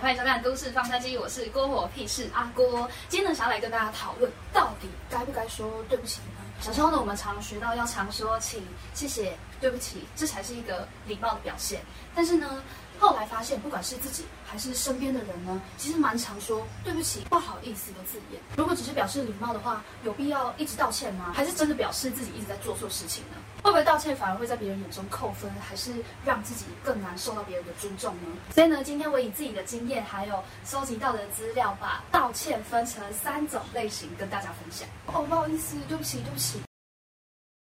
欢迎收看《都市放大机》，我是郭火屁事阿郭。今天呢，想要来跟大家讨论，到底该不该说对不起呢？小时候呢，我们常学到要常说请、谢谢、对不起，这才是一个礼貌的表现。但是呢，后来发现，不管是自己还是身边的人呢，其实蛮常说对不起、不好意思的字眼。如果只是表示礼貌的话，有必要一直道歉吗？还是真的表示自己一直在做错事情呢？会不会道歉反而会在别人眼中扣分，还是让自己更难受到别人的尊重呢？所以呢，今天我以自己的经验还有收集到的资料，把道歉分成三种类型跟大家分享。哦，不好意思，对不起，对不起。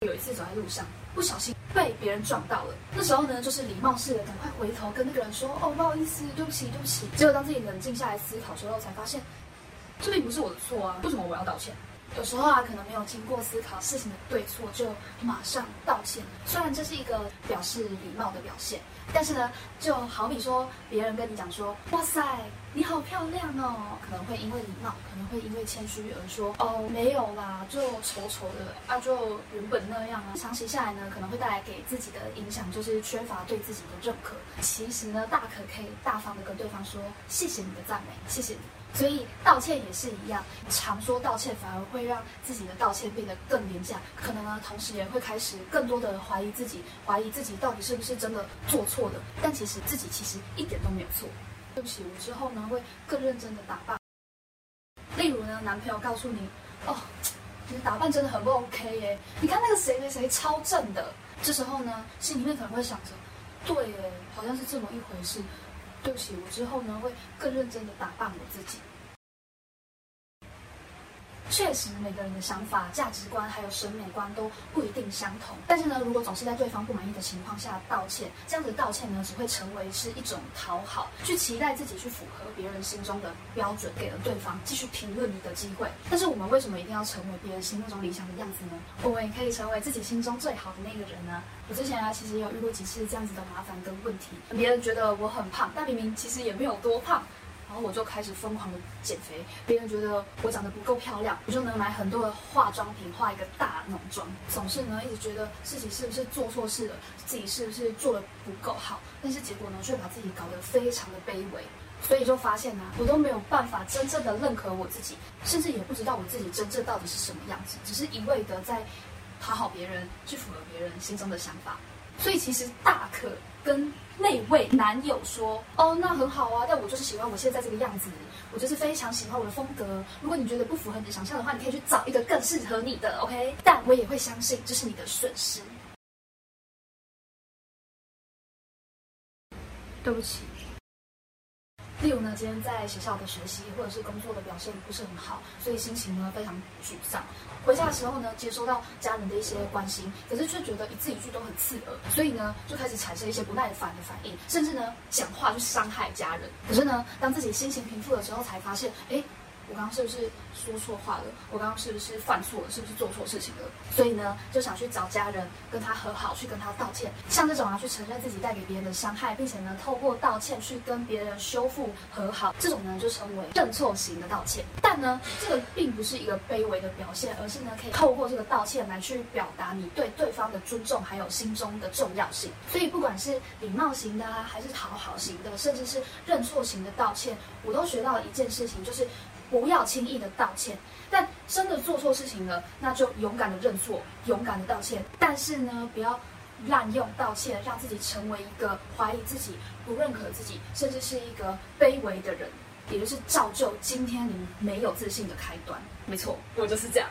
有一次走在路上，不小心被别人撞到了。那时候呢，就是礼貌式的赶快回头跟那个人说：“哦，不好意思，对不起，对不起。”结果当自己冷静下来思考之后，才发现这并不是我的错啊，为什么我要道歉？有时候啊，可能没有经过思考事情的对错，就马上道歉。虽然这是一个表示礼貌的表现，但是呢，就好比说别人跟你讲说：“哇塞，你好漂亮哦。”可能会因为礼貌，可能会因为谦虚而说：“哦，没有啦，就丑丑的啊，就原本那样啊。”长期下来呢，可能会带来给自己的影响就是缺乏对自己的认可。其实呢，大可可以大方的跟对方说：“谢谢你的赞美，谢谢你。”所以道歉也是一样，常说道歉反而会让自己的道歉变得更廉价，可能呢，同时也会开始更多的怀疑自己，怀疑自己到底是不是真的做错的，但其实自己其实一点都没有错。对不起，我之后呢会更认真的打扮。例如呢，男朋友告诉你，哦，你的打扮真的很不 OK 耶，你看那个谁谁谁超正的，这时候呢，心里面可能会想着，对耶，好像是这么一回事。对不起，我之后呢会更认真的打扮我自己。确实，每个人的想法、价值观还有审美观都不一定相同。但是呢，如果总是在对方不满意的情况下道歉，这样子道歉呢，只会成为是一种讨好，去期待自己去符合别人心中的标准，给了对方继续评论你的机会。但是我们为什么一定要成为别人心目中理想的样子呢？我们也可以成为自己心中最好的那个人呢？我之前啊，其实也有遇过几次这样子的麻烦跟问题。别人觉得我很胖，但明明其实也没有多胖。然后我就开始疯狂的减肥，别人觉得我长得不够漂亮，我就能买很多的化妆品，化一个大浓妆。总是呢，一直觉得自己是不是做错事了，自己是不是做的不够好，但是结果呢，却把自己搞得非常的卑微。所以就发现呢，我都没有办法真正的认可我自己，甚至也不知道我自己真正到底是什么样子，只是一味的在讨好别人，去符合别人心中的想法。所以其实大可跟那位男友说：“哦，那很好啊，但我就是喜欢我现在这个样子，我就是非常喜欢我的风格。如果你觉得不符合你的想象的话，你可以去找一个更适合你的，OK？但我也会相信这是你的损失。对不起。”例如呢，今天在学校的学习或者是工作的表现不是很好，所以心情呢非常沮丧。回家的时候呢，接收到家人的一些关心，可是却觉得一字一句都很刺耳，所以呢就开始产生一些不耐烦的反应，甚至呢讲话去伤害家人。可是呢，当自己心情平复的时候，才发现，哎。我刚刚是不是说错话了？我刚刚是不是犯错了？是不是做错事情了？所以呢，就想去找家人跟他和好，去跟他道歉。像这种啊，去承认自己带给别人的伤害，并且呢，透过道歉去跟别人修复和好，这种呢就称为认错型的道歉。但呢，这个并不是一个卑微的表现，而是呢，可以透过这个道歉来去表达你对对方的尊重，还有心中的重要性。所以，不管是礼貌型的啊，还是讨好型的，甚至是认错型的道歉，我都学到了一件事情，就是。不要轻易的道歉，但真的做错事情了，那就勇敢的认错，勇敢的道歉。但是呢，不要滥用道歉，让自己成为一个怀疑自己、不认可自己，甚至是一个卑微的人，也就是造就今天你没有自信的开端。没错，我就是这样。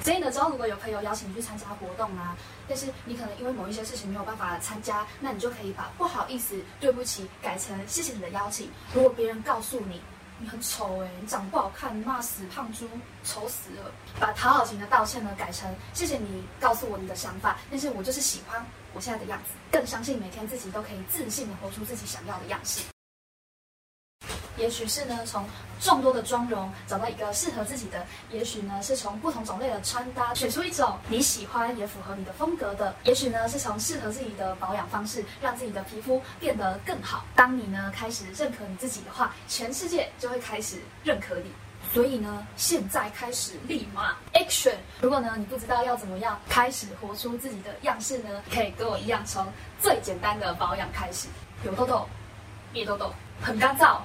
所以呢，之后如果有朋友邀请你去参加活动啊，但是你可能因为某一些事情没有办法参加，那你就可以把不好意思、对不起改成谢谢你的邀请。如果别人告诉你，你很丑哎，你长得不好看，骂死胖猪，丑死了。把讨好型的道歉呢改成谢谢你告诉我你的想法，但是我就是喜欢我现在的样子，更相信每天自己都可以自信的活出自己想要的样式。也许是呢，从众多的妆容找到一个适合自己的；也许呢，是从不同种类的穿搭选出一种你喜欢也符合你的风格的；也许呢，是从适合自己的保养方式，让自己的皮肤变得更好。当你呢开始认可你自己的话，全世界就会开始认可你。所以呢，现在开始立马 action！如果呢你不知道要怎么样开始活出自己的样式呢，可以跟我一样，从最简单的保养开始。有痘痘，灭痘痘，很干燥。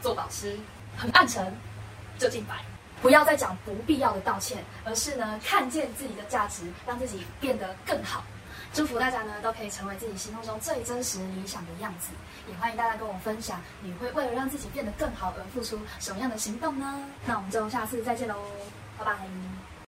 做保湿，很暗沉就进白。不要再讲不必要的道歉，而是呢看见自己的价值，让自己变得更好。祝福大家呢都可以成为自己心目中最真实理想的样子。也欢迎大家跟我分享，你会为了让自己变得更好而付出什么样的行动呢？那我们就下次再见喽，拜拜。